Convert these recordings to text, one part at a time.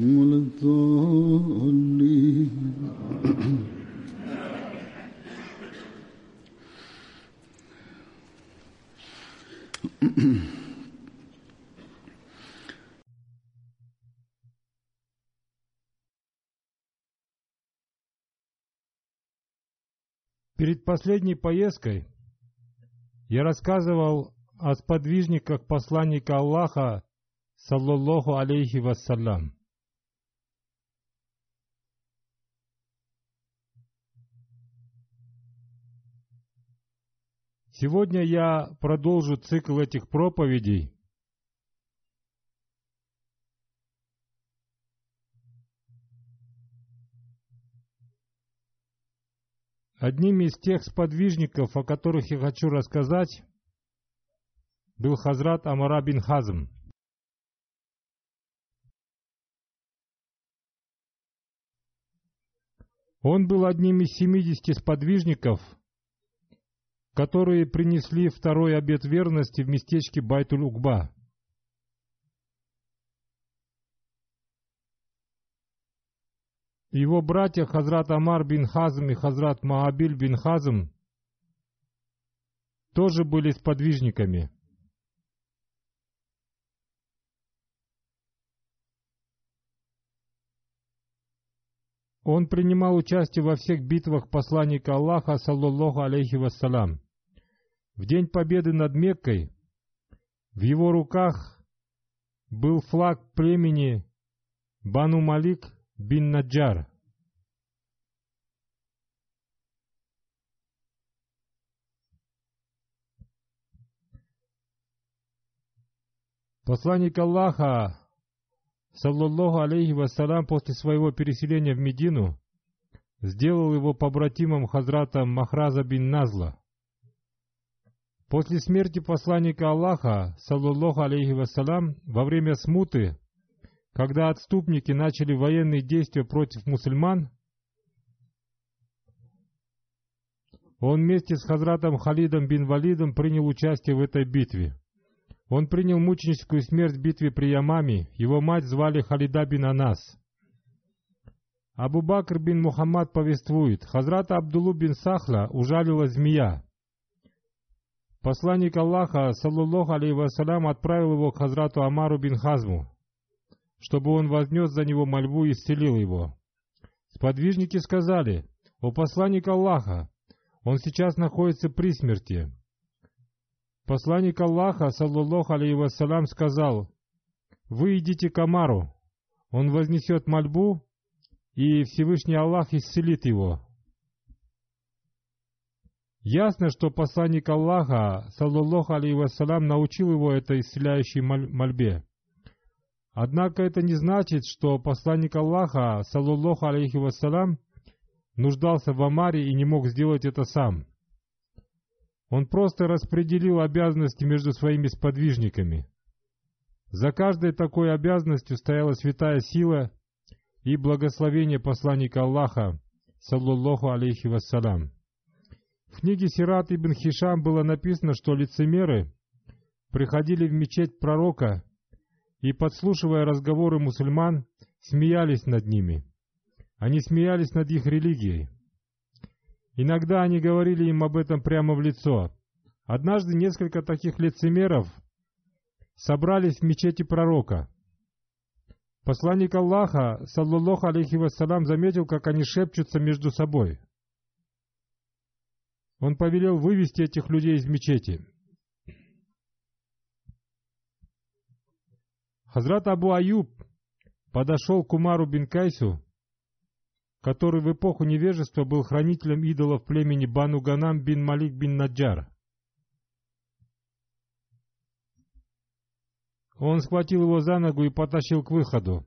ولا الضالين Перед последней поездкой я рассказывал о сподвижниках посланника Аллаха, саллаллаху алейхи вассалям. Сегодня я продолжу цикл этих проповедей. Одним из тех сподвижников, о которых я хочу рассказать, был Хазрат Амара бин Хазм. Он был одним из 70 сподвижников, которые принесли второй обет верности в местечке Байтуль-Угба. Его братья Хазрат Амар бин Хазм и Хазрат Маабиль бин Хазм тоже были сподвижниками. Он принимал участие во всех битвах посланника Аллаха, саллаллаху алейхи вассалям. В день победы над Меккой в его руках был флаг племени Бану Малик бин Наджар. Посланник Аллаха, саллаллаху алейхи вассалям, после своего переселения в Медину, сделал его побратимом Хазрата Махраза бин Назла. После смерти посланника Аллаха, саллаллаху алейхи вассалям, во время смуты, когда отступники начали военные действия против мусульман, он вместе с Хазратом Халидом бин Валидом принял участие в этой битве. Он принял мученическую смерть в битве при Ямаме, его мать звали Халида бин Анас. Абу Бакр бин Мухаммад повествует, Хазрата Абдулу бин Сахла ужалила змея. Посланник Аллаха, саллаллаху алейhi вассалям, отправил его к Хазрату Амару бин Хазму, чтобы он вознес за него мольбу и исцелил его. Сподвижники сказали, «О посланник Аллаха, он сейчас находится при смерти». Посланник Аллаха, саллаллаху алейhi вассалям, сказал, «Вы идите к Амару, он вознесет мольбу, и Всевышний Аллах исцелит его». Ясно, что посланник Аллаха, саллаллаху алейhi вассалям, научил его этой исцеляющей мольбе. Однако это не значит, что посланник Аллаха, саллаллаху алейхи вассалям, нуждался в Амаре и не мог сделать это сам. Он просто распределил обязанности между своими сподвижниками. За каждой такой обязанностью стояла святая сила и благословение посланника Аллаха, саллаллаху алейхи вассалям. В книге Сират ибн Хишам было написано, что лицемеры приходили в мечеть пророка и, подслушивая разговоры мусульман, смеялись над ними. Они смеялись над их религией. Иногда они говорили им об этом прямо в лицо. Однажды несколько таких лицемеров собрались в мечети пророка. Посланник Аллаха, саллаллаху алейхи вассалам, заметил, как они шепчутся между собой. Он повелел вывести этих людей из мечети. Хазрат Абу Аюб подошел к Умару бин Кайсу, который в эпоху невежества был хранителем идолов племени Бану Ганам бин Малик бин Наджар. Он схватил его за ногу и потащил к выходу.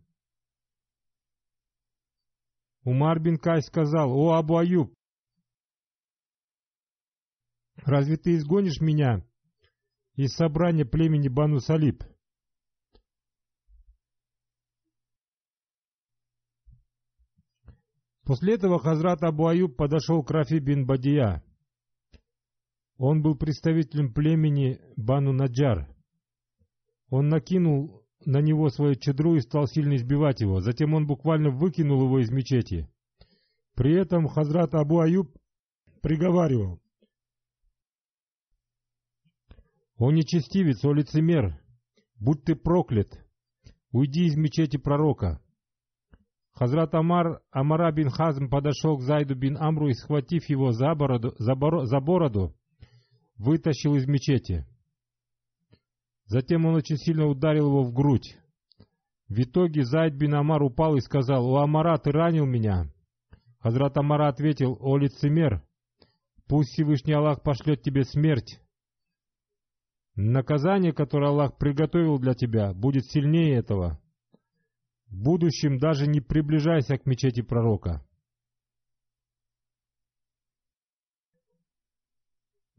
Умар бин Кай сказал, «О, Абу Аюб, разве ты изгонишь меня из собрания племени Бану Салиб?» После этого Хазрат Абу Аюб подошел к Рафи бин Бадия. Он был представителем племени Бану Наджар. Он накинул на него свою чедру и стал сильно избивать его. Затем он буквально выкинул его из мечети. При этом Хазрат Абу Аюб приговаривал. «О нечестивец, о лицемер! Будь ты проклят! Уйди из мечети пророка!» Хазрат Амар, Амара бин Хазм подошел к Зайду бин Амру и, схватив его за бороду, за, боро, за бороду вытащил из мечети. Затем он очень сильно ударил его в грудь. В итоге Зайд бин Амар упал и сказал, «О, Амара, ты ранил меня!» Хазрат Амара ответил, «О, лицемер, пусть Всевышний Аллах пошлет тебе смерть. Наказание, которое Аллах приготовил для тебя, будет сильнее этого». В будущем даже не приближайся к мечети пророка.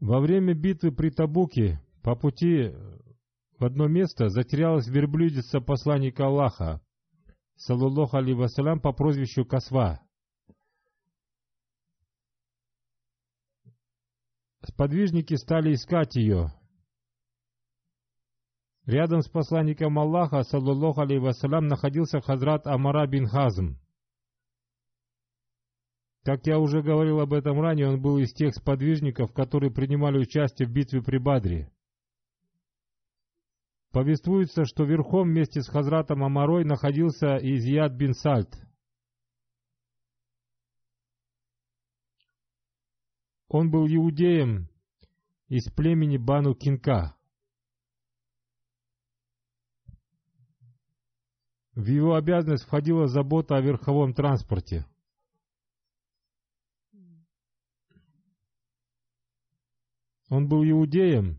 Во время битвы при Табуке по пути в одно место затерялась верблюдица посланника Аллаха, саллаллаху алейhi вассалям, по прозвищу Касва. Сподвижники стали искать ее, Рядом с посланником Аллаха, саллаллаху алейhi вассалям, находился Хазрат Амара бин Хазм. Как я уже говорил об этом ранее, он был из тех сподвижников, которые принимали участие в битве при Бадре. Повествуется, что верхом вместе с Хазратом Амарой находился и Зияд бин Сальт. Он был иудеем из племени Бану Кинка. В его обязанность входила забота о верховом транспорте. Он был иудеем,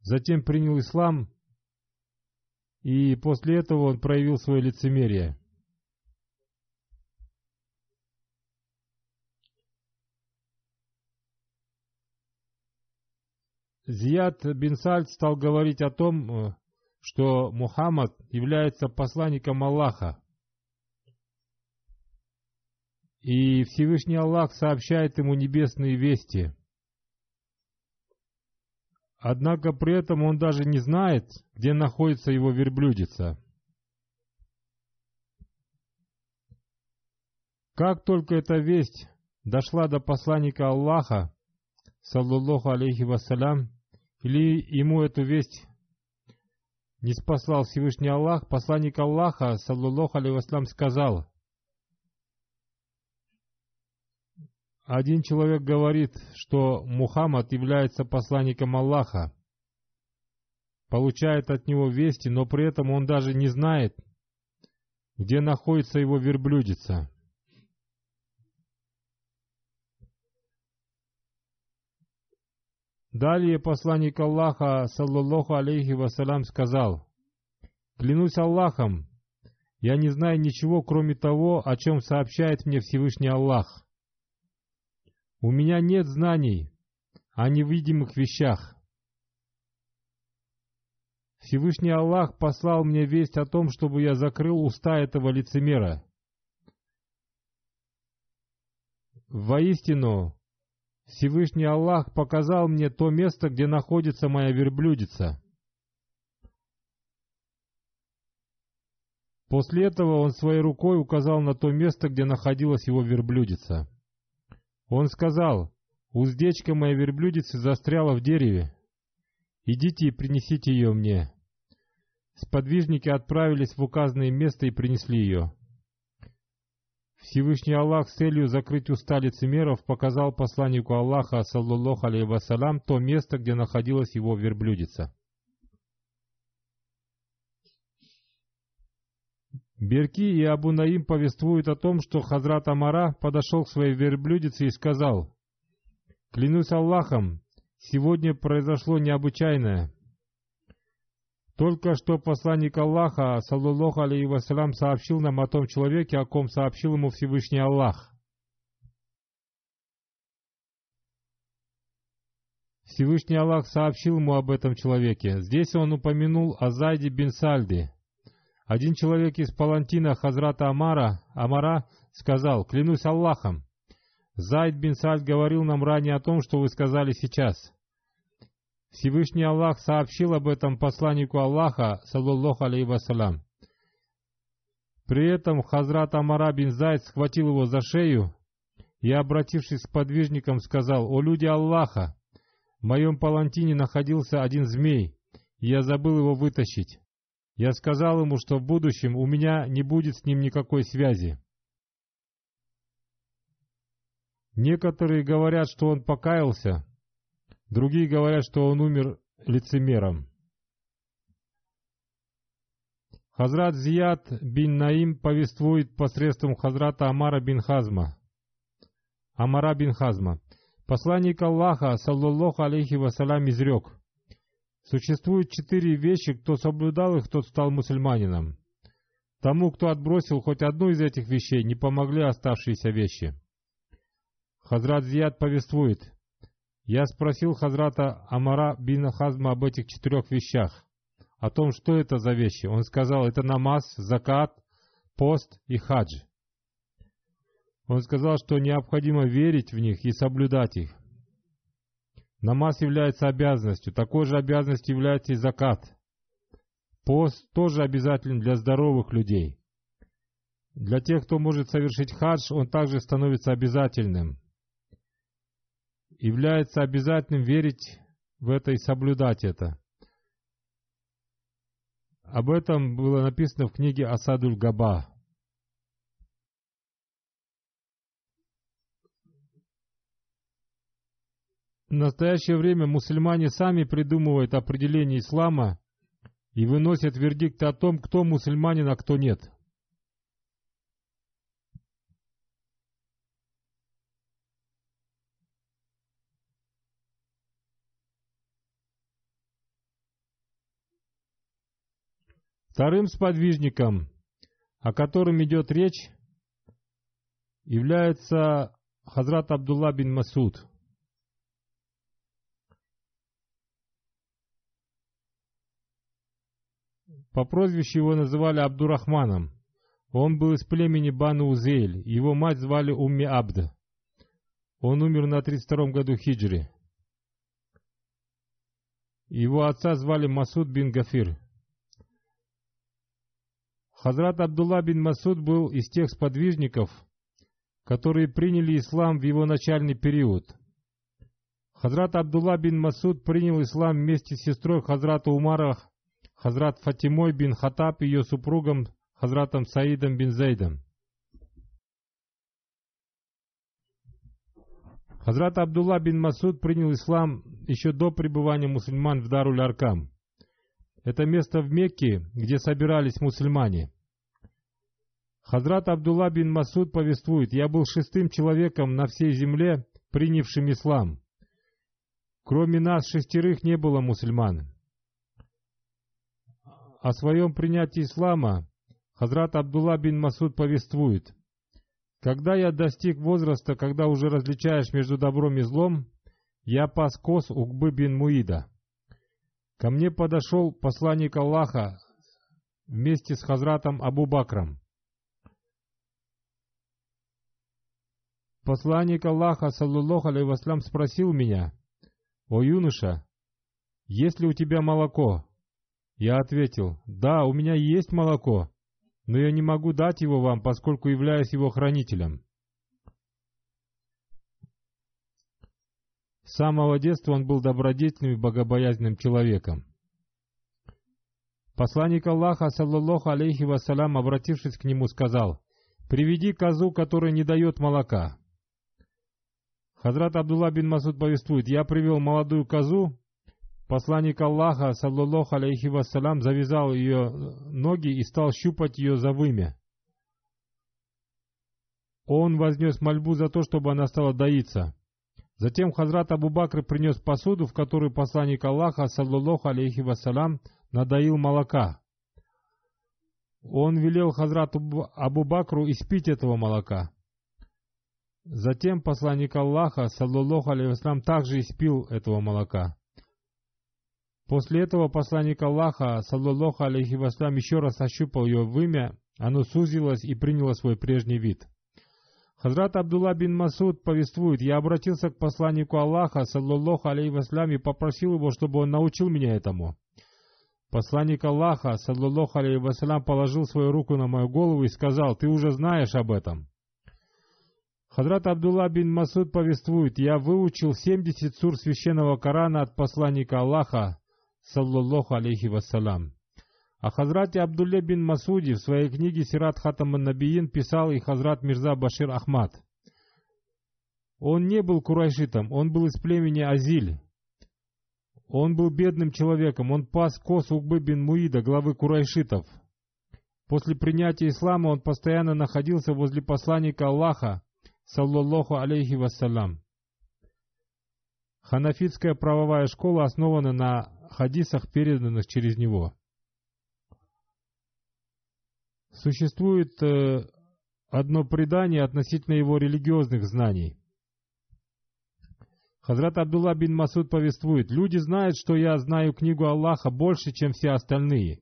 затем принял ислам, и после этого он проявил свое лицемерие. Зияд бин Сальд стал говорить о том, э, что Мухаммад является посланником Аллаха. И Всевышний Аллах сообщает ему небесные вести. Однако при этом он даже не знает, где находится его верблюдица. Как только эта весть дошла до посланника Аллаха, саллаллаху алейхи вассалям, или ему эту весть не спасал Всевышний Аллах, посланник Аллаха, саллаллаху алейhi сказал, один человек говорит, что Мухаммад является посланником Аллаха, получает от него вести, но при этом он даже не знает, где находится его верблюдица. Далее посланник Аллаха, саллаллаху алейхи вассалям, сказал, «Клянусь Аллахом, я не знаю ничего, кроме того, о чем сообщает мне Всевышний Аллах. У меня нет знаний, о невидимых вещах. Всевышний Аллах послал мне весть о том, чтобы я закрыл уста этого лицемера. Воистину, Всевышний Аллах показал мне то место, где находится моя верблюдица. После этого он своей рукой указал на то место, где находилась его верблюдица. Он сказал, «Уздечка моей верблюдицы застряла в дереве. Идите и принесите ее мне». Сподвижники отправились в указанное место и принесли ее. Всевышний Аллах с целью закрыть уста лицемеров показал посланнику Аллаха, саллаллаху алейhi вассалям, то место, где находилась его верблюдица. Берки и Абу Наим повествуют о том, что Хазрат Амара подошел к своей верблюдице и сказал, «Клянусь Аллахом, сегодня произошло необычайное. Только что посланник Аллаха, саллаллаху алейhi вассалям, сообщил нам о том человеке, о ком сообщил ему Всевышний Аллах. Всевышний Аллах сообщил ему об этом человеке. Здесь он упомянул о Зайде бин Сальди. Один человек из палантина Хазрата Амара, Амара сказал, «Клянусь Аллахом, Зайд бин Сальд говорил нам ранее о том, что вы сказали сейчас. Всевышний Аллах сообщил об этом посланнику Аллаха, саллаллаху алейhi вассалям. При этом Хазрат Амара бин Зайд схватил его за шею и, обратившись к подвижникам, сказал, «О люди Аллаха! В моем палантине находился один змей, и я забыл его вытащить. Я сказал ему, что в будущем у меня не будет с ним никакой связи. Некоторые говорят, что он покаялся, Другие говорят, что он умер лицемером. Хазрат Зияд бин Наим повествует посредством Хазрата Амара бин Хазма. Амара бин Хазма. Посланник Аллаха, саллаллаху алейхи вассалям, изрек. Существует четыре вещи, кто соблюдал их, тот стал мусульманином. Тому, кто отбросил хоть одну из этих вещей, не помогли оставшиеся вещи. Хазрат Зияд повествует. Я спросил Хазрата Амара бин Хазма об этих четырех вещах, о том, что это за вещи. Он сказал, это намаз, закат, пост и хадж. Он сказал, что необходимо верить в них и соблюдать их. Намаз является обязанностью, такой же обязанностью является и закат. Пост тоже обязателен для здоровых людей. Для тех, кто может совершить хадж, он также становится обязательным является обязательным верить в это и соблюдать это. Об этом было написано в книге Асадуль Габа. В настоящее время мусульмане сами придумывают определение ислама и выносят вердикты о том, кто мусульманин, а кто нет. Вторым сподвижником, о котором идет речь, является Хазрат Абдулла бин Масуд. По прозвищу его называли Абдурахманом. Он был из племени Бану Узейль, его мать звали Умми Абд. Он умер на 32-м году хиджри. Его отца звали Масуд бин Гафир. Хазрат Абдулла бин Масуд был из тех сподвижников, которые приняли ислам в его начальный период. Хазрат Абдулла бин Масуд принял ислам вместе с сестрой Хазрата Умара, Хазрат Фатимой бин Хатаб и ее супругом Хазратом Саидом бин Зейдом. Хазрат Абдулла бин Масуд принял ислам еще до пребывания мусульман в Даруль-Аркам. Это место в Мекке, где собирались мусульмане. Хазрат Абдулла бин Масуд повествует, «Я был шестым человеком на всей земле, принявшим ислам. Кроме нас шестерых не было мусульман». О своем принятии ислама Хазрат Абдулла бин Масуд повествует, «Когда я достиг возраста, когда уже различаешь между добром и злом, я пас коз Угбы бин Муида. Ко мне подошел посланник Аллаха вместе с Хазратом Абу Бакром. Посланник Аллаха, саллаллаху васлям, спросил меня, «О юноша, есть ли у тебя молоко?» Я ответил, «Да, у меня есть молоко, но я не могу дать его вам, поскольку являюсь его хранителем». С самого детства он был добродетельным и богобоязненным человеком. Посланник Аллаха, саллаллаху алейхи вассалям, обратившись к нему, сказал, «Приведи козу, которая не дает молока». Хазрат Абдулла бин Масуд повествует, «Я привел молодую козу, посланник Аллаха, саллаллаху алейхи вассалям, завязал ее ноги и стал щупать ее за вымя. Он вознес мольбу за то, чтобы она стала доиться. Затем Хазрат Абу Бакр принес посуду, в которую посланник Аллаха, саллаллаху алейхи вассалям, надоил молока. Он велел Хазрату Абу Бакру испить этого молока. Затем посланник Аллаха, саллаллаху алейхи также испил этого молока. После этого посланник Аллаха, саллаллаху алейхи васлам, еще раз ощупал ее вымя, оно сузилось и приняло свой прежний вид. Хазрат Абдулла бин Масуд повествует, я обратился к посланнику Аллаха, саллаллаху алейхи васлям, и попросил его, чтобы он научил меня этому. Посланник Аллаха, саллаллаху алейхи вассалям, положил свою руку на мою голову и сказал, «Ты уже знаешь об этом». Хадрат Абдулла бин Масуд повествует, «Я выучил 70 сур священного Корана от посланника Аллаха, саллаллаху алейхи вассалям». О Хазрате Абдулле бин Масуди в своей книге «Сират Хатам Набиин» писал и Хазрат Мирза Башир Ахмад. Он не был курайшитом, он был из племени Азиль, он был бедным человеком, он пас кос Угбы бин Муида, главы курайшитов. После принятия ислама он постоянно находился возле посланника Аллаха, саллаллаху алейхи вассалям. Ханафитская правовая школа основана на хадисах, переданных через него. Существует э, одно предание относительно его религиозных знаний. Хазрат Абдулла бин Масуд повествует, «Люди знают, что я знаю книгу Аллаха больше, чем все остальные.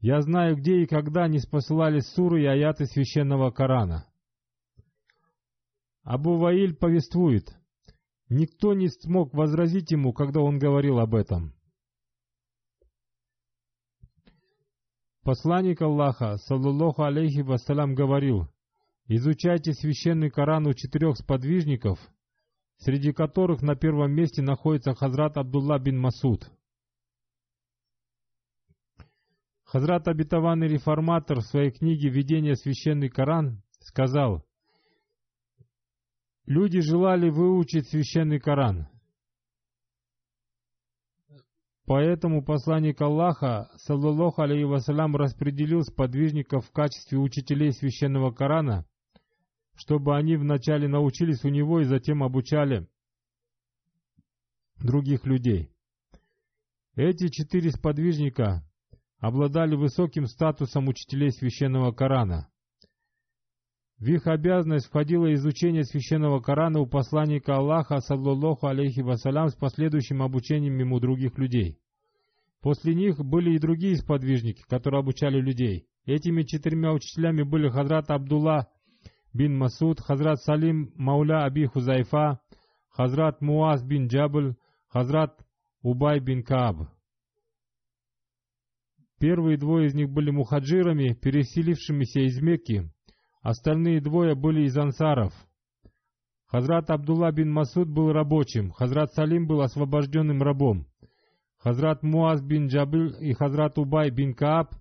Я знаю, где и когда не спосылались суры и аяты священного Корана». Абу Ваиль повествует, «Никто не смог возразить ему, когда он говорил об этом». Посланник Аллаха, саллаллаху алейхи вассалям, говорил, «Изучайте священный Коран у четырех сподвижников – среди которых на первом месте находится Хазрат Абдулла бин Масуд. Хазрат обетованный реформатор в своей книге «Введение священный Коран» сказал, «Люди желали выучить священный Коран». Поэтому посланник Аллаха, саллаллаху алейhi вассалям, распределил сподвижников в качестве учителей священного Корана чтобы они вначале научились у него и затем обучали других людей. Эти четыре сподвижника обладали высоким статусом учителей священного Корана. В их обязанность входило изучение священного Корана у посланника Аллаха, саллаллаху алейхи вассалям, с последующим обучением ему других людей. После них были и другие сподвижники, которые обучали людей. Этими четырьмя учителями были Хадрат Абдулла бин Масуд, Хазрат Салим Мауля Аби Хузайфа, Хазрат Муаз бин Джабль, Хазрат Убай бин Кааб. Первые двое из них были мухаджирами, переселившимися из Мекки, остальные двое были из ансаров. Хазрат Абдулла бин Масуд был рабочим, Хазрат Салим был освобожденным рабом. Хазрат Муаз бин Джабль и Хазрат Убай бин Кааб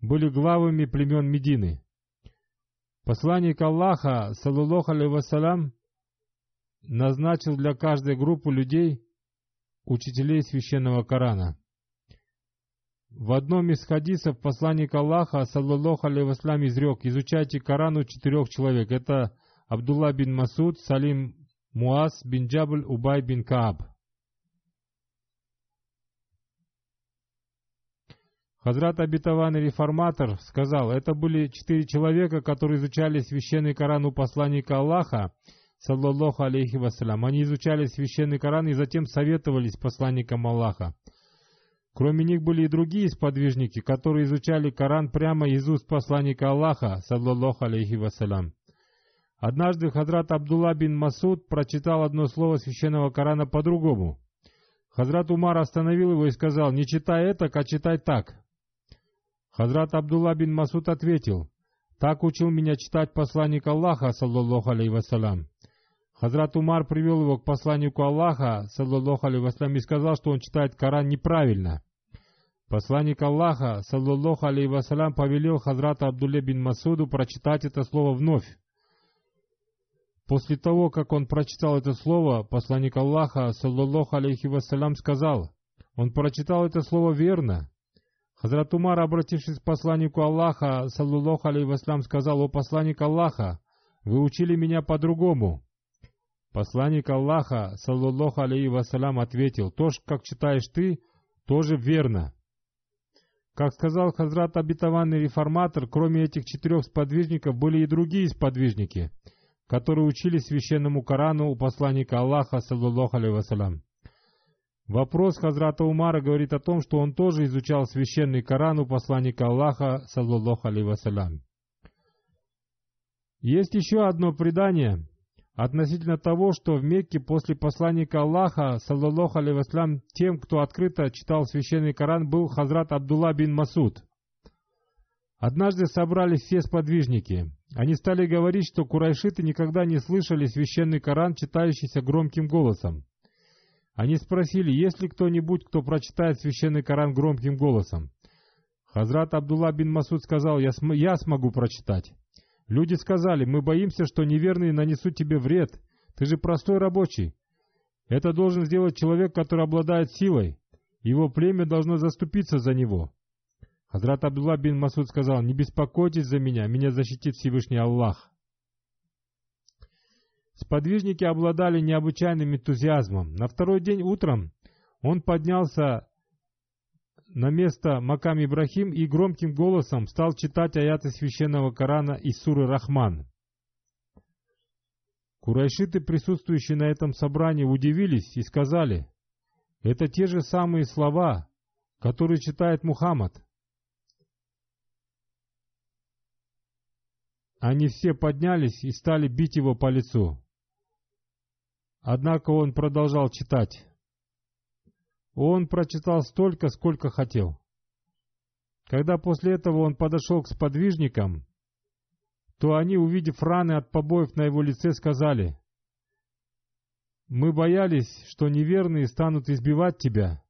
были главами племен Медины. Посланник Аллаха, саллаллаху вассалям, назначил для каждой группы людей учителей священного Корана. В одном из хадисов посланник Аллаха, саллаллаху вассалям, изрек, изучайте Коран у четырех человек. Это Абдулла бин Масуд, Салим Муаз бин Джабль, Убай бин Кааб. Хазрат обетованный реформатор сказал, это были четыре человека, которые изучали священный Коран у посланника Аллаха, саллаллаху алейхи вассалям. Они изучали священный Коран и затем советовались с посланником Аллаха. Кроме них были и другие сподвижники, которые изучали Коран прямо из уст посланника Аллаха, саллаллаху алейхи вассалям. Однажды Хазрат Абдулла бин Масуд прочитал одно слово священного Корана по-другому. Хазрат Умар остановил его и сказал, «Не читай это, а читай так». Хазрат Абдулла бин Масуд ответил, «Так учил меня читать посланник Аллаха, саллаллаху алейхи вассалям». Хазрат Умар привел его к посланнику Аллаха, саллаллаху алейхи вассалям, и сказал, что он читает Коран неправильно. Посланник Аллаха, саллаллаху алейхи вассалям, повелел Хазрату Абдулле бин Масуду прочитать это слово вновь. После того, как он прочитал это слово, посланник Аллаха, саллаллаху алейхи вассалям, сказал, он прочитал это слово верно. Хазрат Умар, обратившись к посланнику Аллаха, саллаллаху алейхи вассалям, сказал, о посланник Аллаха, вы учили меня по-другому. Посланник Аллаха, саллаллаху алейхи вассалям, ответил, то, как читаешь ты, тоже верно. Как сказал Хазрат обетованный реформатор, кроме этих четырех сподвижников были и другие сподвижники — которые учили священному Корану у посланника Аллаха, саллаллаху вассалям. Вопрос Хазрата Умара говорит о том, что он тоже изучал священный Коран у посланника Аллаха, саллаллаху вассалям. Есть еще одно предание относительно того, что в Мекке после посланника Аллаха, саллаллаху вассалям, тем, кто открыто читал священный Коран, был Хазрат Абдулла бин Масуд. Однажды собрались все сподвижники. Они стали говорить, что курайшиты никогда не слышали священный Коран, читающийся громким голосом. Они спросили, есть ли кто-нибудь, кто прочитает священный Коран громким голосом. Хазрат Абдулла бин Масуд сказал, я, см я смогу прочитать. Люди сказали, мы боимся, что неверные нанесут тебе вред. Ты же простой рабочий. Это должен сделать человек, который обладает силой. Его племя должно заступиться за него. Хазрат Абдулла бин Масуд сказал, «Не беспокойтесь за меня, меня защитит Всевышний Аллах». Сподвижники обладали необычайным энтузиазмом. На второй день утром он поднялся на место Макам Ибрахим и громким голосом стал читать аяты священного Корана из суры Рахман. Курайшиты, присутствующие на этом собрании, удивились и сказали, «Это те же самые слова, которые читает Мухаммад». Они все поднялись и стали бить его по лицу. Однако он продолжал читать. Он прочитал столько, сколько хотел. Когда после этого он подошел к сподвижникам, то они, увидев раны от побоев на его лице, сказали, «Мы боялись, что неверные станут избивать тебя».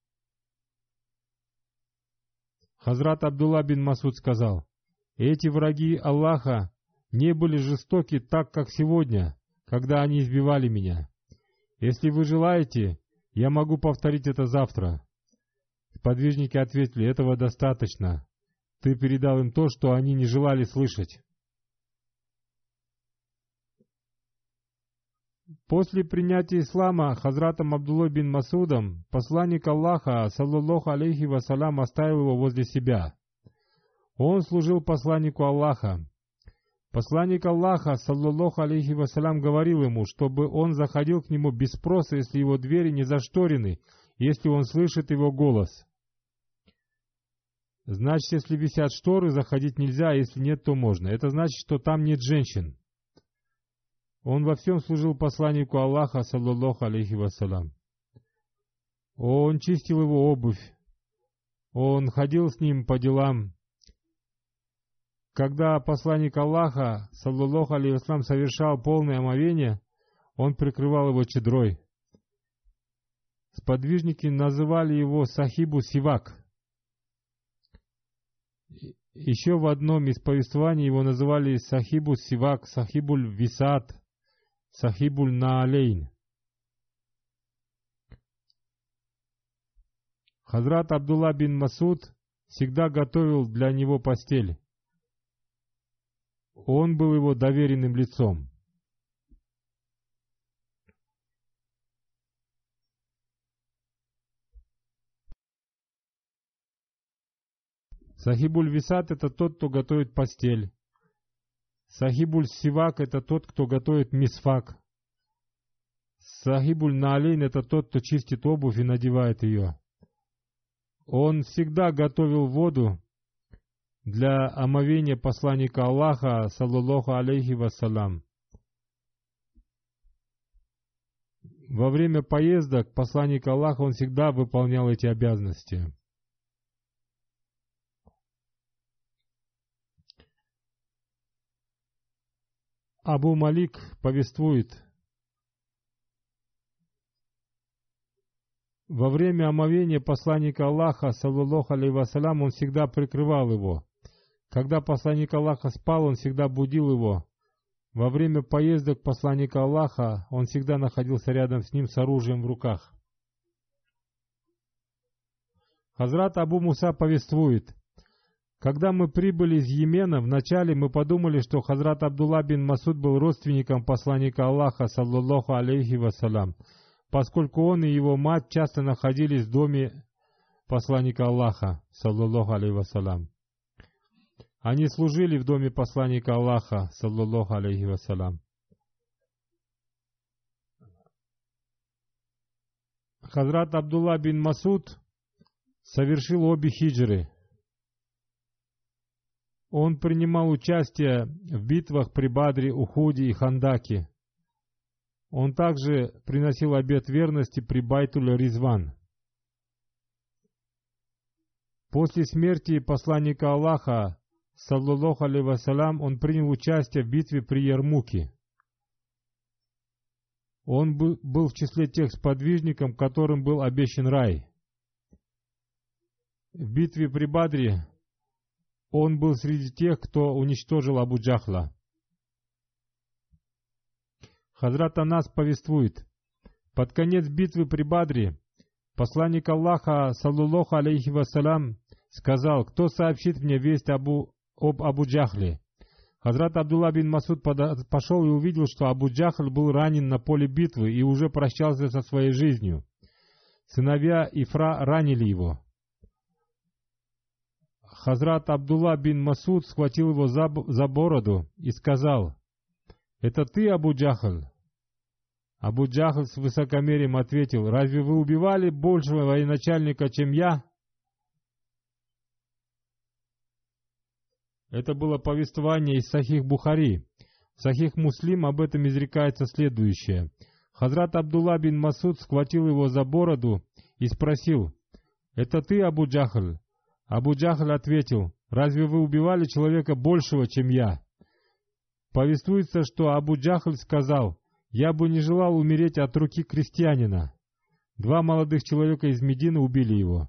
Хазрат Абдулла бин Масуд сказал, «Эти враги Аллаха не были жестоки так, как сегодня, когда они избивали меня. Если вы желаете, я могу повторить это завтра». Подвижники ответили, этого достаточно. Ты передал им то, что они не желали слышать. После принятия ислама Хазратом Абдуллой бин Масудом, посланник Аллаха, саллаллаху алейхи вассалям, оставил его возле себя. Он служил посланнику Аллаха, Посланник Аллаха, саллаллаху алейхи вассалям, говорил ему, чтобы он заходил к нему без спроса, если его двери не зашторены, если он слышит его голос. Значит, если висят шторы, заходить нельзя, а если нет, то можно. Это значит, что там нет женщин. Он во всем служил посланнику Аллаха, саллаллаху алейхи вассалям. Он чистил его обувь. Он ходил с ним по делам, когда посланник Аллаха, саллаллаху алейхи совершал полное омовение, он прикрывал его чедрой. Сподвижники называли его Сахибу Сивак. Еще в одном из повествований его называли Сахибу Сивак, Сахибуль Висат, Сахибуль Наалейн. Хазрат Абдулла бин Масуд всегда готовил для него постель. Он был его доверенным лицом. Сахибуль Висат – это тот, кто готовит постель. Сахибуль Сивак – это тот, кто готовит мисфак. Сахибуль Наалейн – это тот, кто чистит обувь и надевает ее. Он всегда готовил воду для омовения посланника Аллаха, саллаллаху алейхи вассалам. Во время поездок посланник Аллаха, он всегда выполнял эти обязанности. Абу Малик повествует, во время омовения посланника Аллаха, саллаллаху алейхи вассалям, он всегда прикрывал его. Когда посланник Аллаха спал, он всегда будил его. Во время поездок посланника Аллаха он всегда находился рядом с ним с оружием в руках. Хазрат Абу Муса повествует, когда мы прибыли из Йемена, вначале мы подумали, что Хазрат Абдулла бин Масуд был родственником посланника Аллаха, саллаллаху алейхи вассалам, поскольку он и его мать часто находились в доме посланника Аллаха, саллаллаху алейхи вассалам. Они служили в доме посланника Аллаха, саллаллаху алейхи вассалам. Хазрат Абдулла бин Масуд совершил обе хиджры. Он принимал участие в битвах при Бадре, Ухуде и Хандаке. Он также приносил обет верности при Байтуль Ризван. После смерти посланника Аллаха саллаллаху вассалям, он принял участие в битве при Ярмуке. Он был в числе тех сподвижников, которым был обещан рай. В битве при Бадре он был среди тех, кто уничтожил Абу Джахла. Хазрат Анас повествует, под конец битвы при Бадре посланник Аллаха, саллаллаху алейхи вассалям, сказал, кто сообщит мне весть Абу об Абу Джахле. Хазрат Абдулла бин Масуд пошел и увидел, что Абу Джахл был ранен на поле битвы и уже прощался со своей жизнью. Сыновья Ифра ранили его. Хазрат Абдулла бин Масуд схватил его за, за бороду и сказал, «Это ты, Абу Джахл?» Абу Джахл с высокомерием ответил, «Разве вы убивали большего военачальника, чем я?» Это было повествование из Сахих Бухари. В Сахих Муслим об этом изрекается следующее. Хазрат Абдулла бин Масуд схватил его за бороду и спросил, «Это ты, Абу Джахаль?» Абу Джахаль ответил, «Разве вы убивали человека большего, чем я?» Повествуется, что Абу Джахаль сказал, «Я бы не желал умереть от руки крестьянина». Два молодых человека из Медины убили его.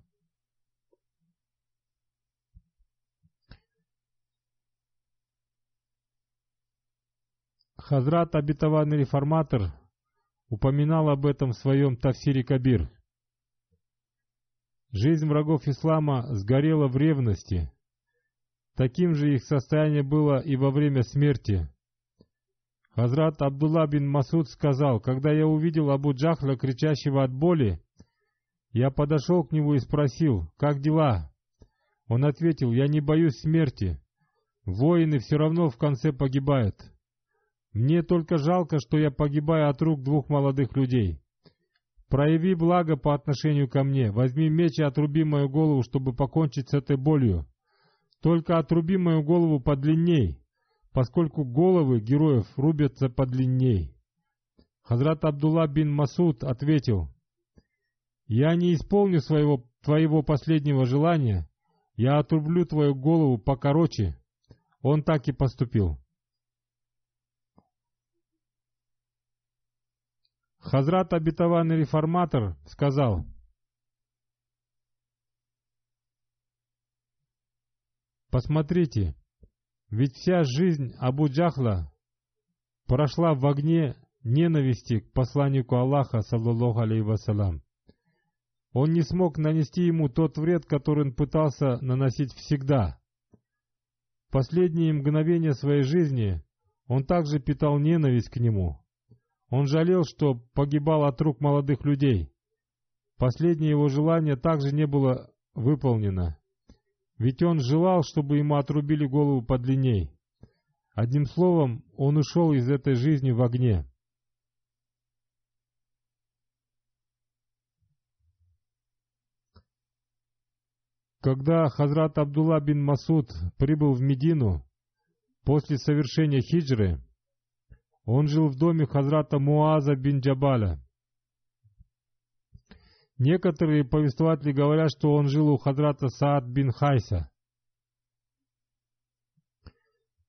Хазрат обетованный реформатор упоминал об этом в своем Тавсире Кабир. Жизнь врагов ислама сгорела в ревности. Таким же их состояние было и во время смерти. Хазрат Абдулла бин Масуд сказал, когда я увидел Абу Джахла, кричащего от боли, я подошел к нему и спросил, как дела? Он ответил, я не боюсь смерти. Воины все равно в конце погибают. Мне только жалко, что я погибаю от рук двух молодых людей. Прояви благо по отношению ко мне, возьми меч и отруби мою голову, чтобы покончить с этой болью. Только отруби мою голову подлинней, поскольку головы героев рубятся подлинней. Хазрат Абдулла бин Масуд ответил, «Я не исполню своего, твоего последнего желания, я отрублю твою голову покороче». Он так и поступил. Хазрат обетованный реформатор сказал, «Посмотрите, ведь вся жизнь Абу Джахла прошла в огне ненависти к посланнику Аллаха, саллаллаху алейhi вассалам. Он не смог нанести ему тот вред, который он пытался наносить всегда. Последние мгновения своей жизни он также питал ненависть к нему. Он жалел, что погибал от рук молодых людей. Последнее его желание также не было выполнено. Ведь он желал, чтобы ему отрубили голову подлинней. Одним словом, он ушел из этой жизни в огне. Когда Хазрат Абдулла бин Масуд прибыл в Медину после совершения хиджры, он жил в доме Хазрата Муаза бин Джабаля. Некоторые повествователи говорят, что он жил у Хазрата Саад бин Хайса.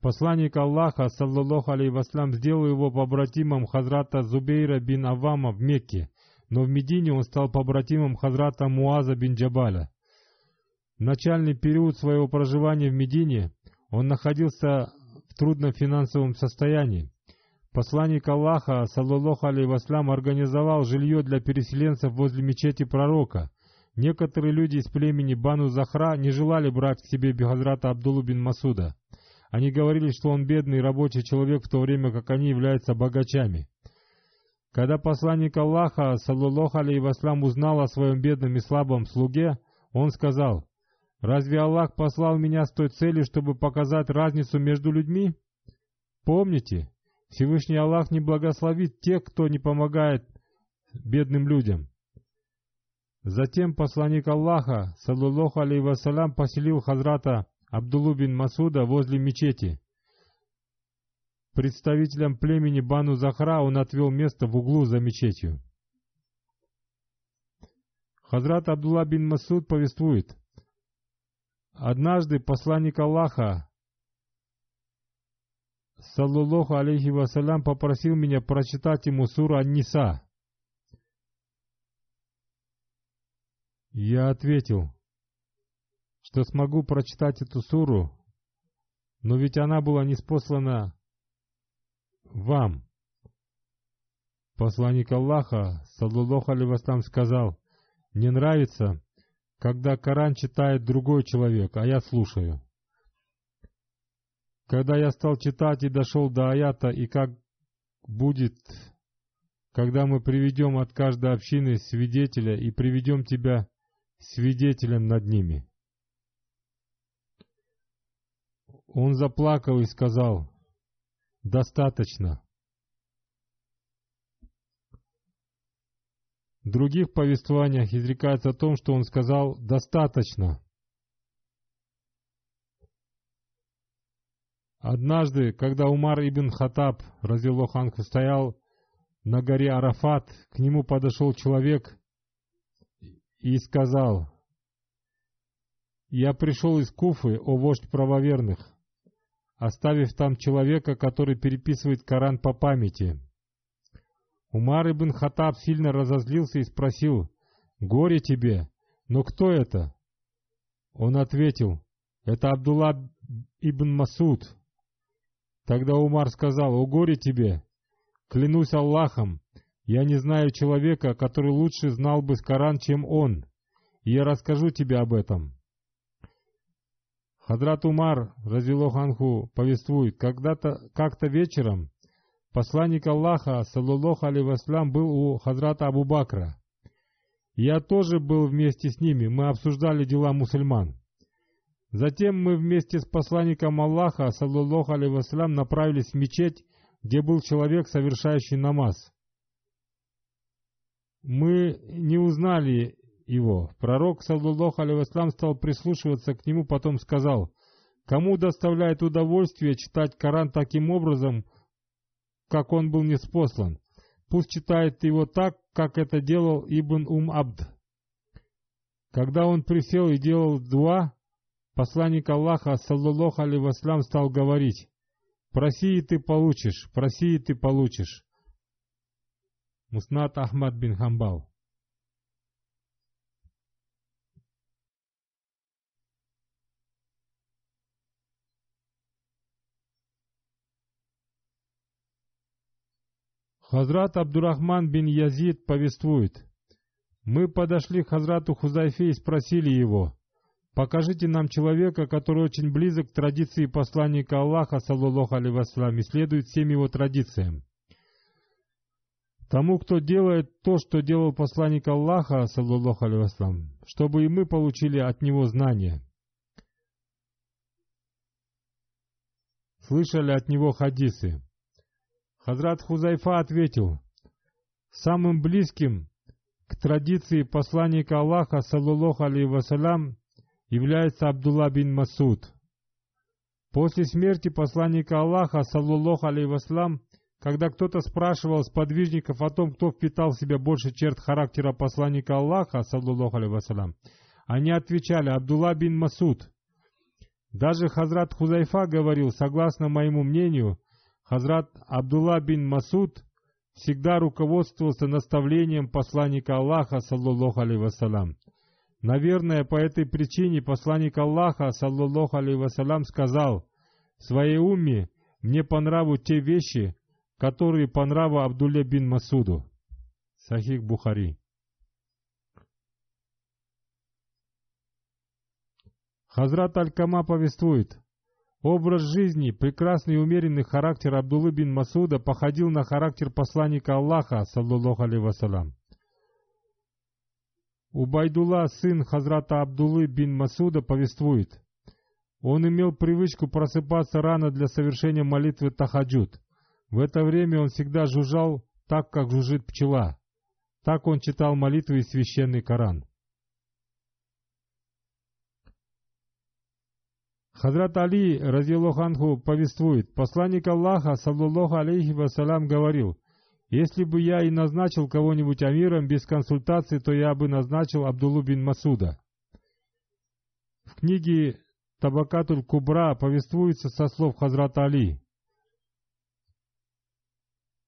Посланник Аллаха, саллаллаху алейhi васлям, сделал его побратимом Хазрата Зубейра бин Авама в Мекке, но в Медине он стал побратимом Хазрата Муаза бин Джабаля. В начальный период своего проживания в Медине он находился в трудном финансовом состоянии. Посланник Аллаха, саллаллаху васлям, организовал жилье для переселенцев возле мечети пророка. Некоторые люди из племени Бану Захра не желали брать к себе Бихазрата Абдулу бин Масуда. Они говорили, что он бедный рабочий человек, в то время как они являются богачами. Когда посланник Аллаха, саллаллаху васлям, узнал о своем бедном и слабом слуге, он сказал, Разве Аллах послал меня с той целью, чтобы показать разницу между людьми? Помните, Всевышний Аллах не благословит тех, кто не помогает бедным людям. Затем посланник Аллаха, саллаллаху алейhi вассалям, поселил Хазрата Абдуллу бин Масуда возле мечети. Представителям племени Бану Захра он отвел место в углу за мечетью. Хазрат Абдулла бин Масуд повествует, Однажды посланник Аллаха, саллаллаху алейхи вассалям, попросил меня прочитать ему суру Ан-Ниса. Я ответил, что смогу прочитать эту суру, но ведь она была неспослана вам. Посланник Аллаха, саллаллаху алейхи сказал, «Не нравится, когда Коран читает другой человек, а я слушаю. Когда я стал читать и дошел до аята, и как будет, когда мы приведем от каждой общины свидетеля и приведем тебя свидетелем над ними. Он заплакал и сказал, «Достаточно». В других повествованиях изрекается о том, что он сказал «достаточно». Однажды, когда Умар ибн Хатаб, разилоханху, стоял на горе Арафат, к нему подошел человек и сказал, «Я пришел из Куфы, о вождь правоверных, оставив там человека, который переписывает Коран по памяти». Умар ибн Хаттаб сильно разозлился и спросил, «Горе тебе! Но кто это?» Он ответил, «Это Абдулла ибн Масуд». Тогда Умар сказал, «О горе тебе! Клянусь Аллахом, я не знаю человека, который лучше знал бы Коран, чем он, и я расскажу тебе об этом». Хадрат Умар, Разилоханху, повествует, когда-то, как-то вечером Посланник Аллаха, саллаллаху алейhi был у Хазрата Абу Бакра. Я тоже был вместе с ними, мы обсуждали дела мусульман. Затем мы вместе с посланником Аллаха, саллаллаху алейhi направились в мечеть, где был человек, совершающий намаз. Мы не узнали его. Пророк, саллаллаху алейhi стал прислушиваться к нему, потом сказал, «Кому доставляет удовольствие читать Коран таким образом, как он был неспослан. Пусть читает его так, как это делал Ибн Ум-Абд. Когда он присел и делал дуа, посланник Аллаха, саллаллаху алейhi васлям, стал говорить, «Проси и ты получишь, проси и ты получишь». Муснат Ахмад бин Хамбал Хазрат Абдурахман бин Язид повествует. Мы подошли к Хазрату Хузайфе и спросили его, «Покажите нам человека, который очень близок к традиции посланника Аллаха, саллаллаху вассалам, и следует всем его традициям». Тому, кто делает то, что делал посланник Аллаха, саллаллаху вассалам, чтобы и мы получили от него знания. Слышали от него хадисы. Хазрат Хузайфа ответил, «Самым близким к традиции посланника Аллаха, саллаллаху вассалям, является Абдулла бин Масуд. После смерти посланника Аллаха, саллаллаху алейхи когда кто-то спрашивал сподвижников о том, кто впитал в себя больше черт характера посланника Аллаха, саллаллаху алейхи они отвечали «Абдулла бин Масуд». Даже Хазрат Хузайфа говорил, согласно моему мнению, Хазрат Абдулла бин Масуд всегда руководствовался наставлением посланника Аллаха, саллаллаху алейхи Наверное, по этой причине посланник Аллаха, саллаллаху алейхи сказал, «В своей умме мне по нраву те вещи, которые по нраву Абдулле бин Масуду». Сахих Бухари. Хазрат Аль-Кама повествует, образ жизни, прекрасный и умеренный характер Абдуллы бин Масуда походил на характер посланника Аллаха, саллаллаху алейhi вассалам. Убайдулла, сын Хазрата Абдуллы бин Масуда, повествует, он имел привычку просыпаться рано для совершения молитвы Тахаджуд. В это время он всегда жужжал так, как жужжит пчела. Так он читал молитвы и священный Коран. Хазрат Али, разилоханху, повествует, посланник Аллаха, саллаллаху алейхи вассалям, говорил, «Если бы я и назначил кого-нибудь амиром без консультации, то я бы назначил Абдуллу бин Масуда». В книге Табакатуль Кубра повествуется со слов Хазрата Али.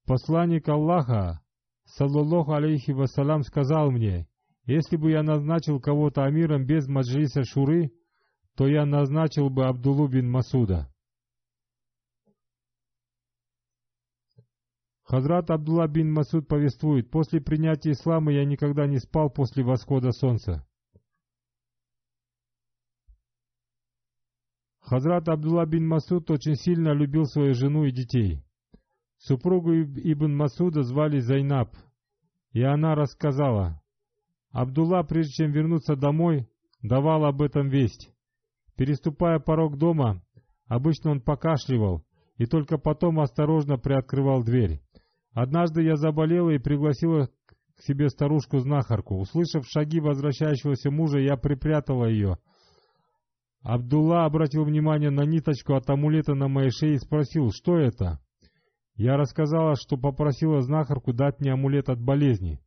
Посланник Аллаха, саллаллаху алейхи вассалям, сказал мне, «Если бы я назначил кого-то амиром без маджлиса шуры, то я назначил бы Абдулу бин Масуда. Хазрат Абдулла бин Масуд повествует, после принятия ислама я никогда не спал после восхода солнца. Хазрат Абдулла бин Масуд очень сильно любил свою жену и детей. Супругу Ибн Масуда звали Зайнаб, и она рассказала. Абдулла, прежде чем вернуться домой, давал об этом весть. Переступая порог дома, обычно он покашливал и только потом осторожно приоткрывал дверь. Однажды я заболела и пригласила к себе старушку-знахарку. Услышав шаги возвращающегося мужа, я припрятала ее. Абдулла обратил внимание на ниточку от амулета на моей шее и спросил, что это? Я рассказала, что попросила знахарку дать мне амулет от болезни.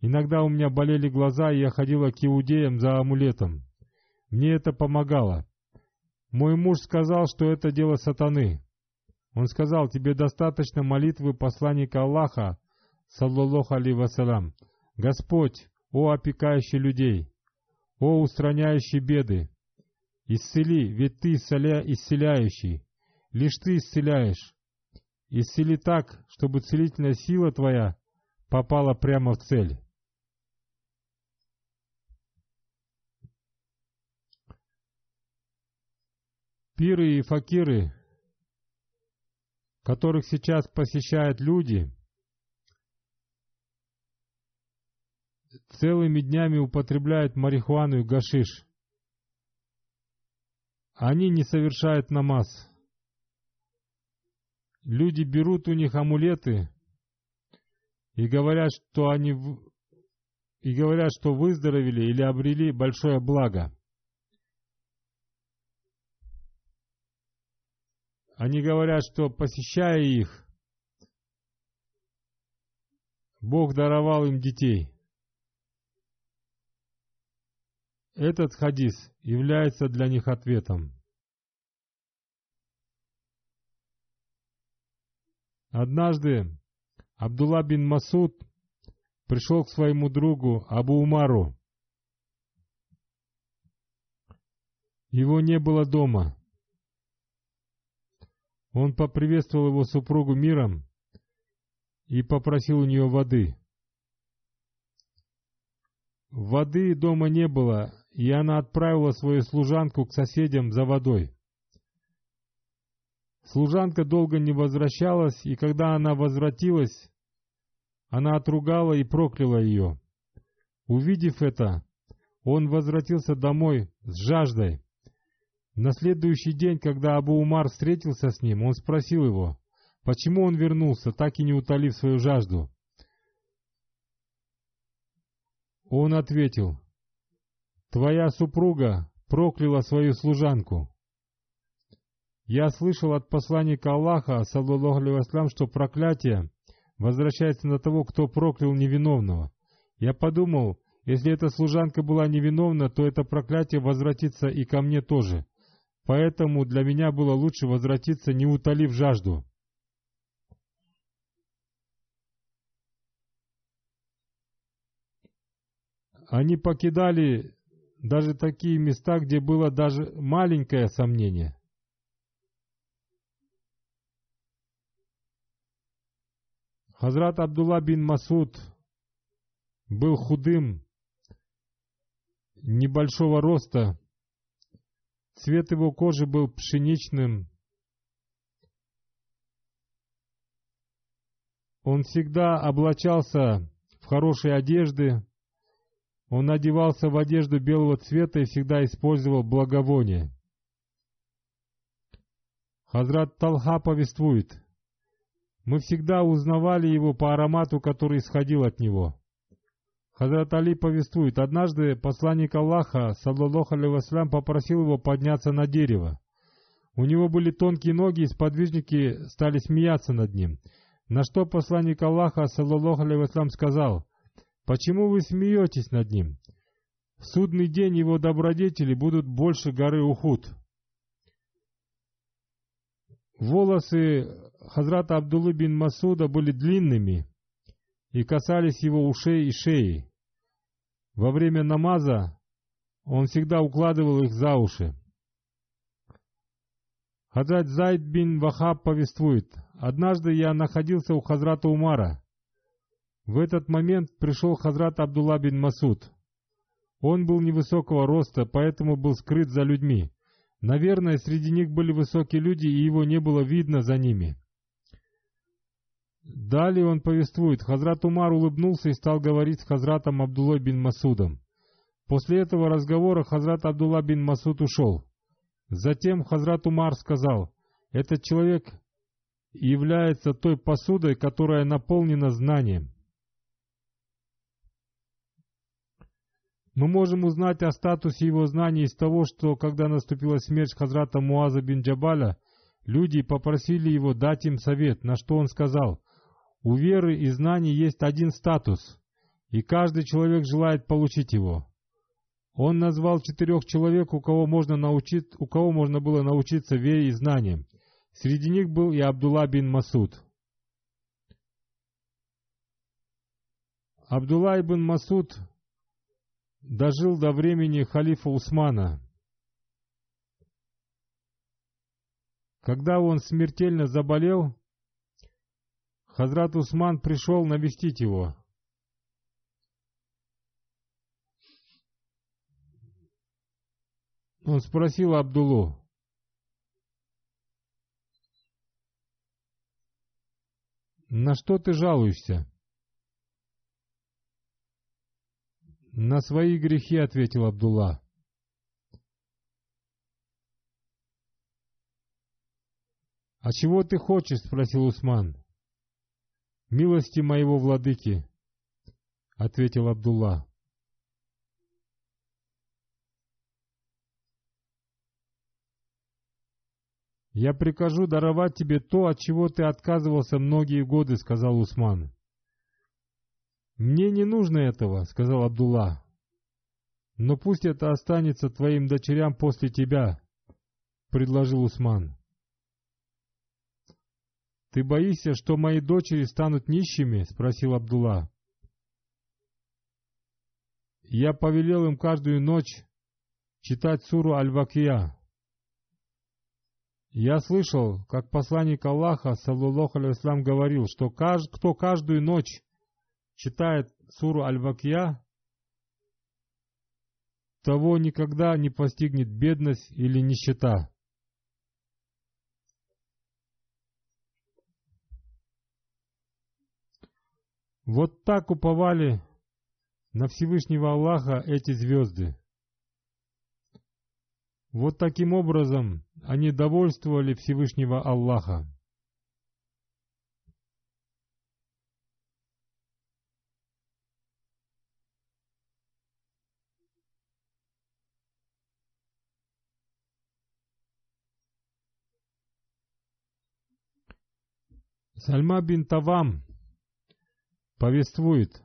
Иногда у меня болели глаза, и я ходила к иудеям за амулетом. Мне это помогало. Мой муж сказал, что это дело сатаны. Он сказал, тебе достаточно молитвы посланника Аллаха, саллаллаху алейhi вассалям. Господь, о опекающий людей, о устраняющий беды, исцели, ведь ты исцеля, исцеляющий, лишь ты исцеляешь. Исцели так, чтобы целительная сила твоя попала прямо в цель. Пиры и факиры, которых сейчас посещают люди, целыми днями употребляют марихуану и гашиш. Они не совершают намаз. Люди берут у них амулеты и говорят, что они и говорят, что выздоровели или обрели большое благо. Они говорят, что посещая их, Бог даровал им детей. Этот хадис является для них ответом. Однажды Абдулла бин Масуд пришел к своему другу Абу Умару. Его не было дома. Он поприветствовал его супругу миром и попросил у нее воды. Воды дома не было, и она отправила свою служанку к соседям за водой. Служанка долго не возвращалась, и когда она возвратилась, она отругала и прокляла ее. Увидев это, он возвратился домой с жаждой, на следующий день, когда Абу Умар встретился с ним, он спросил его, почему он вернулся, так и не утолив свою жажду. Он ответил, «Твоя супруга прокляла свою служанку. Я слышал от посланника Аллаха, саллаллаху алейhi что проклятие возвращается на того, кто проклял невиновного. Я подумал, если эта служанка была невиновна, то это проклятие возвратится и ко мне тоже. Поэтому для меня было лучше возвратиться, не утолив жажду. Они покидали даже такие места, где было даже маленькое сомнение. Хазрат Абдулла бин Масуд был худым, небольшого роста, цвет его кожи был пшеничным. Он всегда облачался в хорошие одежды, он одевался в одежду белого цвета и всегда использовал благовоние. Хазрат Талха повествует, «Мы всегда узнавали его по аромату, который исходил от него». Хазрат Али повествует, однажды посланник Аллаха, саллаллаху алейhi попросил его подняться на дерево. У него были тонкие ноги, и сподвижники стали смеяться над ним. На что посланник Аллаха, саллаллаху алейhi сказал, Почему вы смеетесь над ним? В судный день его добродетели будут больше горы Ухуд. Волосы Хазрата Абдуллы бин Масуда были длинными и касались его ушей и шеи. Во время намаза он всегда укладывал их за уши. Хазрат Зайд бин Вахаб повествует, «Однажды я находился у Хазрата Умара. В этот момент пришел Хазрат Абдулла бин Масуд. Он был невысокого роста, поэтому был скрыт за людьми. Наверное, среди них были высокие люди, и его не было видно за ними. Далее он повествует, Хазрат Умар улыбнулся и стал говорить с Хазратом Абдуллой бин Масудом. После этого разговора Хазрат Абдулла бин Масуд ушел. Затем Хазрат Умар сказал, «Этот человек является той посудой, которая наполнена знанием. Мы можем узнать о статусе его знаний из того, что, когда наступила смерть Хазрата Муаза бин Джабаля, люди попросили его дать им совет, на что он сказал, «У веры и знаний есть один статус, и каждый человек желает получить его». Он назвал четырех человек, у кого можно, научить, у кого можно было научиться вере и знаниям. Среди них был и Абдулла бин Масуд. Абдулла ибн Масуд дожил до времени халифа Усмана. Когда он смертельно заболел, Хазрат Усман пришел навестить его. Он спросил Абдулу, «На что ты жалуешься?» «На свои грехи», — ответил Абдулла. «А чего ты хочешь?» — спросил Усман. «Милости моего владыки», — ответил Абдулла. «Я прикажу даровать тебе то, от чего ты отказывался многие годы», — сказал Усман. «Мне не нужно этого», — сказал Абдулла. «Но пусть это останется твоим дочерям после тебя», — предложил Усман. «Ты боишься, что мои дочери станут нищими?» — спросил Абдулла. «Я повелел им каждую ночь читать суру Аль-Вакия». Я слышал, как посланник Аллаха, саллаллаху алейhi говорил, что кто каждую ночь читает суру Аль-Вакья, того никогда не постигнет бедность или нищета. Вот так уповали на Всевышнего Аллаха эти звезды. Вот таким образом они довольствовали Всевышнего Аллаха. Сальма бин Тавам повествует,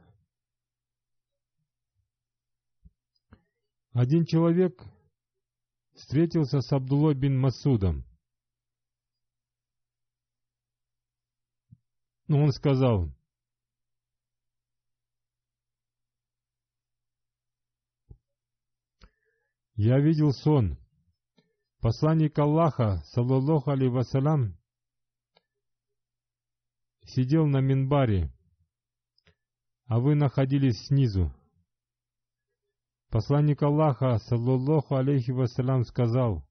один человек встретился с Абдуллой бин Масудом. Но он сказал, «Я видел сон. Посланник Аллаха, саллаллаху алейhi вассалям, сидел на минбаре, а вы находились снизу. Посланник Аллаха, саллаллаху алейхи вассалям, сказал,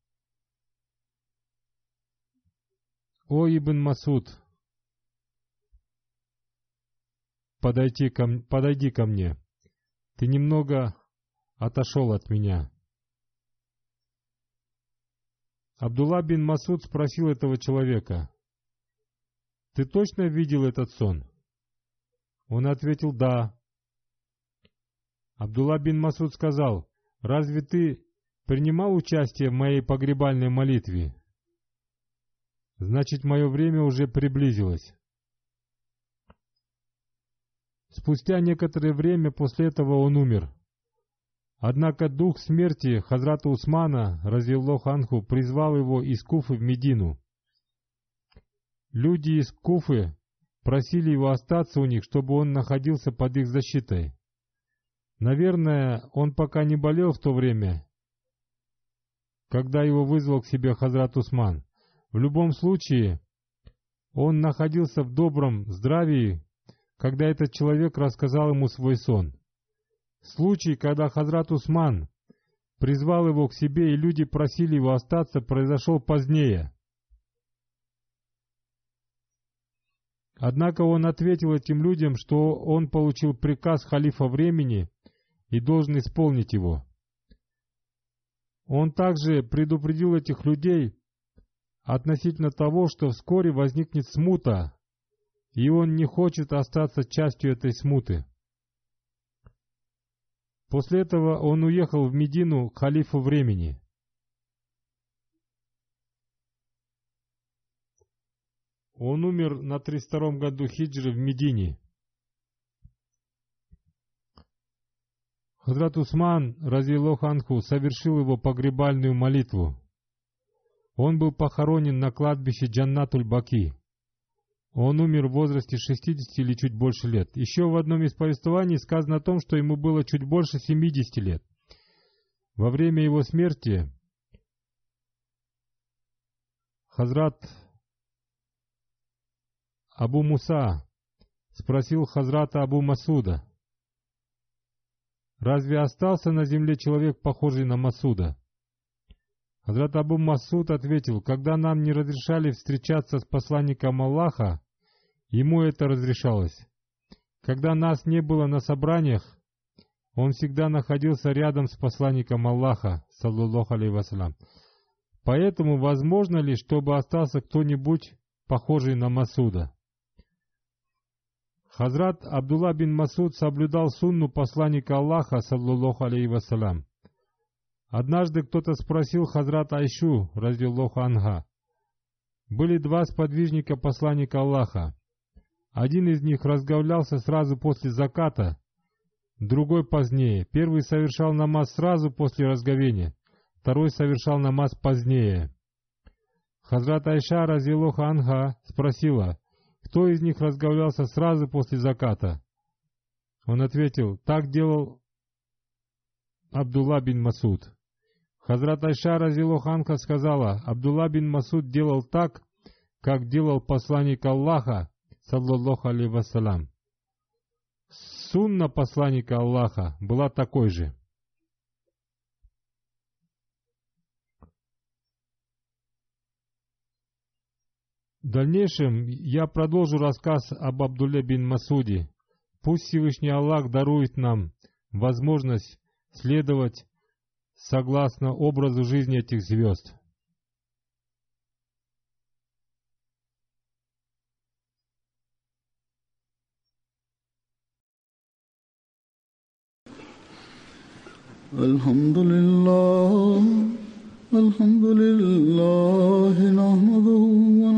«О, Ибн Масуд, подойди ко, подойди ко мне, ты немного отошел от меня». Абдулла бин Масуд спросил этого человека, «Ты точно видел этот сон?» Он ответил «Да». Абдулла бин Масуд сказал, «Разве ты принимал участие в моей погребальной молитве?» «Значит, мое время уже приблизилось». Спустя некоторое время после этого он умер. Однако дух смерти Хазрата Усмана, разъяллоху анху, призвал его из Куфы в Медину. Люди из Куфы просили его остаться у них, чтобы он находился под их защитой. Наверное, он пока не болел в то время, когда его вызвал к себе Хазрат Усман. В любом случае, он находился в добром здравии, когда этот человек рассказал ему свой сон. Случай, когда Хазрат Усман призвал его к себе и люди просили его остаться, произошел позднее. Однако он ответил этим людям, что он получил приказ халифа времени и должен исполнить его. Он также предупредил этих людей относительно того, что вскоре возникнет смута, и он не хочет остаться частью этой смуты. После этого он уехал в Медину к халифу времени. Он умер на 32 году хиджры в Медине. Хазрат Усман, разъелох Анху, совершил его погребальную молитву. Он был похоронен на кладбище Джаннатуль-Баки. Он умер в возрасте 60 или чуть больше лет. Еще в одном из повествований сказано о том, что ему было чуть больше 70 лет. Во время его смерти Хазрат Абу Муса спросил Хазрата Абу Масуда, «Разве остался на земле человек, похожий на Масуда?» Хазрат Абу Масуд ответил, «Когда нам не разрешали встречаться с посланником Аллаха, ему это разрешалось. Когда нас не было на собраниях, он всегда находился рядом с посланником Аллаха, саллаллаху вассалям. Поэтому возможно ли, чтобы остался кто-нибудь похожий на Масуда?» Хазрат Абдулла бин Масуд соблюдал сунну посланника Аллаха, саллаллаху алейhi вассалям. Однажды кто-то спросил Хазрат Айшу, раздиллаху анха. Были два сподвижника посланника Аллаха. Один из них разговлялся сразу после заката, другой позднее. Первый совершал намаз сразу после разговения, второй совершал намаз позднее. Хазрат Айша, раздиллаху анха, спросила, кто из них разговлялся сразу после заката? Он ответил, так делал Абдулла бин Масуд. Хазрат Айша Разилоханка сказала, Абдулла бин Масуд делал так, как делал посланник Аллаха, саллаллаху алейhi вассалям. Сунна посланника Аллаха была такой же. В дальнейшем я продолжу рассказ об Абдулле бин Масуде. Пусть Всевышний Аллах дарует нам возможность следовать согласно образу жизни этих звезд. الحمد لله الحمد لله نحمده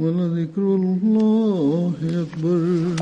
ولذكر الله أكبر